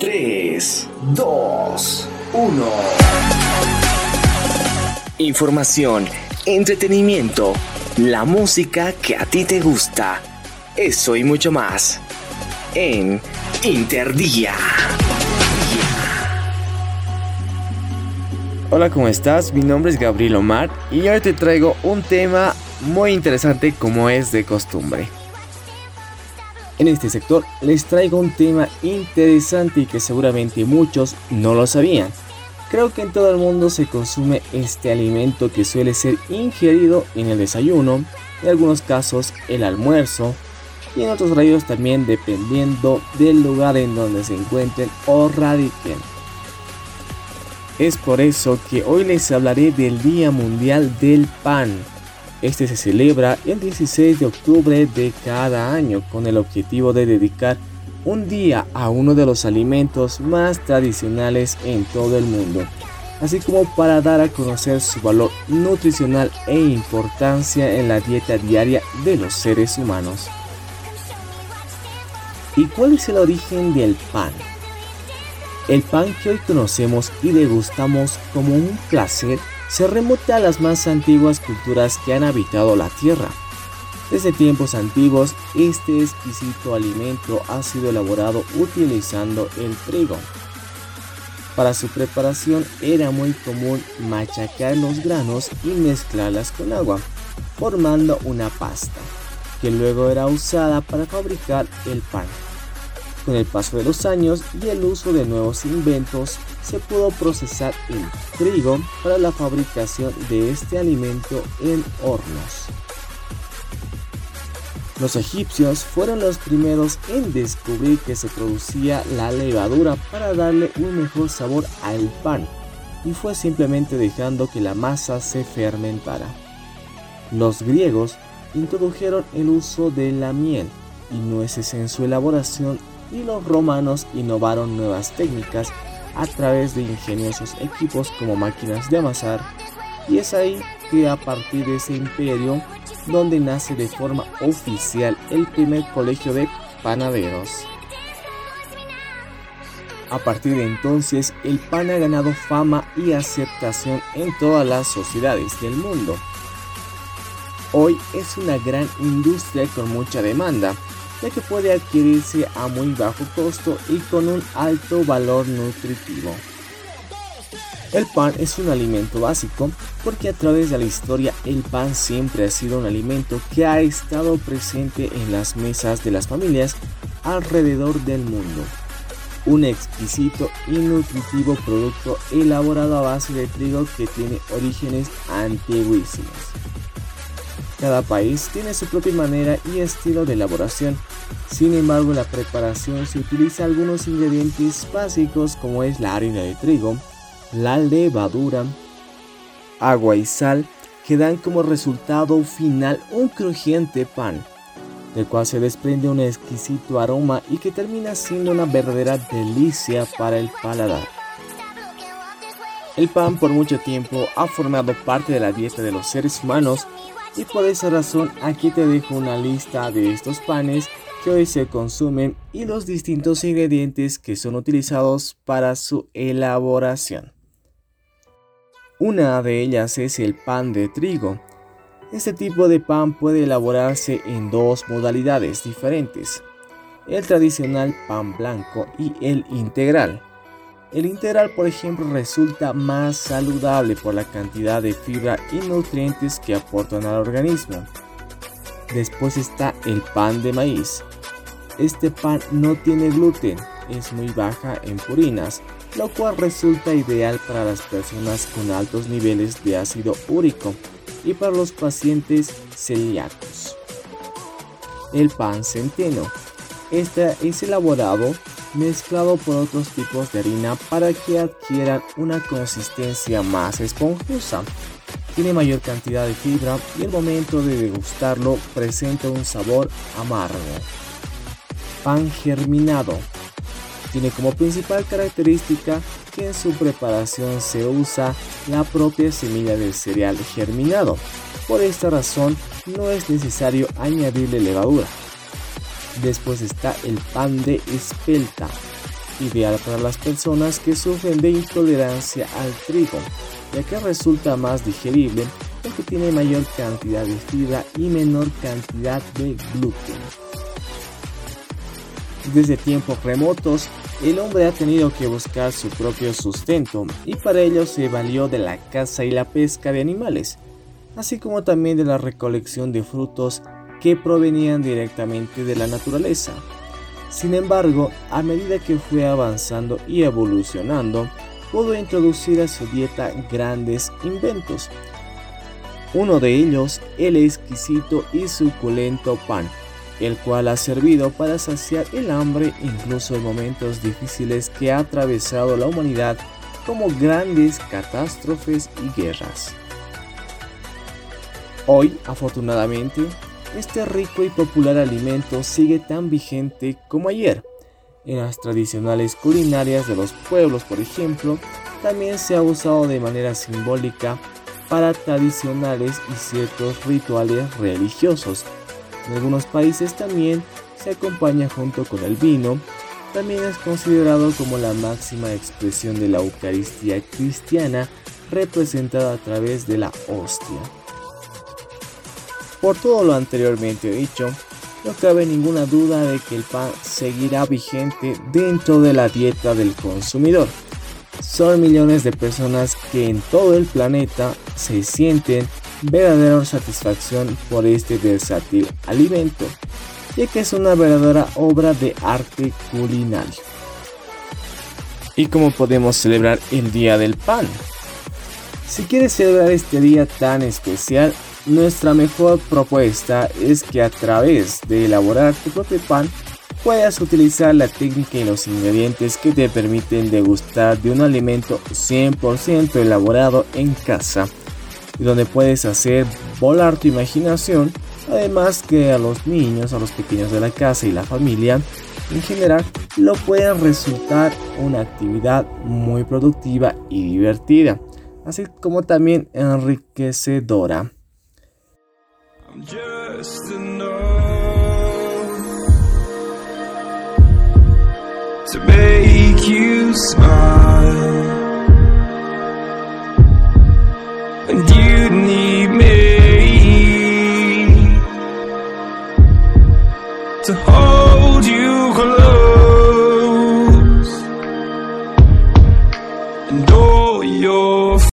3, 2, 1. Información, entretenimiento, la música que a ti te gusta. Eso y mucho más. En Interdía. Hola, ¿cómo estás? Mi nombre es Gabriel Omar y hoy te traigo un tema muy interesante como es de costumbre. En este sector les traigo un tema interesante y que seguramente muchos no lo sabían. Creo que en todo el mundo se consume este alimento que suele ser ingerido en el desayuno, en algunos casos el almuerzo y en otros rayos también dependiendo del lugar en donde se encuentren o radiquen. Es por eso que hoy les hablaré del Día Mundial del Pan este se celebra el 16 de octubre de cada año con el objetivo de dedicar un día a uno de los alimentos más tradicionales en todo el mundo, así como para dar a conocer su valor nutricional e importancia en la dieta diaria de los seres humanos. ¿Y cuál es el origen del pan? El pan que hoy conocemos y degustamos como un placer se remonta a las más antiguas culturas que han habitado la Tierra. Desde tiempos antiguos, este exquisito alimento ha sido elaborado utilizando el trigo. Para su preparación era muy común machacar los granos y mezclarlas con agua, formando una pasta, que luego era usada para fabricar el pan. Con el paso de los años y el uso de nuevos inventos, se pudo procesar el trigo para la fabricación de este alimento en hornos. Los egipcios fueron los primeros en descubrir que se producía la levadura para darle un mejor sabor al pan y fue simplemente dejando que la masa se fermentara. Los griegos introdujeron el uso de la miel y nueces en su elaboración y los romanos innovaron nuevas técnicas a través de ingeniosos equipos como máquinas de amasar y es ahí que a partir de ese imperio donde nace de forma oficial el primer colegio de panaderos. A partir de entonces el pan ha ganado fama y aceptación en todas las sociedades del mundo. Hoy es una gran industria con mucha demanda, ya que puede adquirirse a muy bajo costo y con un alto valor nutritivo. El pan es un alimento básico porque a través de la historia el pan siempre ha sido un alimento que ha estado presente en las mesas de las familias alrededor del mundo. Un exquisito y nutritivo producto elaborado a base de trigo que tiene orígenes antiguísimos. Cada país tiene su propia manera y estilo de elaboración. Sin embargo, en la preparación se utiliza algunos ingredientes básicos como es la harina de trigo, la levadura, agua y sal que dan como resultado final un crujiente pan, del cual se desprende un exquisito aroma y que termina siendo una verdadera delicia para el paladar. El pan por mucho tiempo ha formado parte de la dieta de los seres humanos y por esa razón aquí te dejo una lista de estos panes que hoy se consumen y los distintos ingredientes que son utilizados para su elaboración. Una de ellas es el pan de trigo. Este tipo de pan puede elaborarse en dos modalidades diferentes, el tradicional pan blanco y el integral. El integral, por ejemplo, resulta más saludable por la cantidad de fibra y nutrientes que aportan al organismo. Después está el pan de maíz. Este pan no tiene gluten, es muy baja en purinas, lo cual resulta ideal para las personas con altos niveles de ácido úrico y para los pacientes celíacos. El pan centeno. Este es elaborado mezclado por otros tipos de harina para que adquieran una consistencia más esponjosa. Tiene mayor cantidad de fibra y el momento de degustarlo presenta un sabor amargo. Pan germinado. Tiene como principal característica que en su preparación se usa la propia semilla del cereal germinado. Por esta razón no es necesario añadirle levadura. Después está el pan de espelta. ideal para las personas que sufren de intolerancia al trigo, ya que resulta más digerible porque tiene mayor cantidad de fibra y menor cantidad de gluten. Desde tiempos remotos, el hombre ha tenido que buscar su propio sustento y para ello se valió de la caza y la pesca de animales, así como también de la recolección de frutos que provenían directamente de la naturaleza. Sin embargo, a medida que fue avanzando y evolucionando, pudo introducir a su dieta grandes inventos. Uno de ellos, el exquisito y suculento pan, el cual ha servido para saciar el hambre incluso en momentos difíciles que ha atravesado la humanidad como grandes catástrofes y guerras. Hoy, afortunadamente, este rico y popular alimento sigue tan vigente como ayer. En las tradicionales culinarias de los pueblos, por ejemplo, también se ha usado de manera simbólica para tradicionales y ciertos rituales religiosos. En algunos países también se acompaña junto con el vino. También es considerado como la máxima expresión de la Eucaristía cristiana representada a través de la hostia. Por todo lo anteriormente dicho, no cabe ninguna duda de que el pan seguirá vigente dentro de la dieta del consumidor. Son millones de personas que en todo el planeta se sienten verdadera satisfacción por este versátil alimento, ya que es una verdadera obra de arte culinario. ¿Y cómo podemos celebrar el Día del Pan? Si quieres celebrar este día tan especial, nuestra mejor propuesta es que a través de elaborar tu propio pan puedas utilizar la técnica y los ingredientes que te permiten degustar de un alimento 100% elaborado en casa donde puedes hacer volar tu imaginación, además que a los niños, a los pequeños de la casa y la familia en general lo pueden resultar una actividad muy productiva y divertida, así como también enriquecedora. I'm just enough to make you smile, and you need me to hold.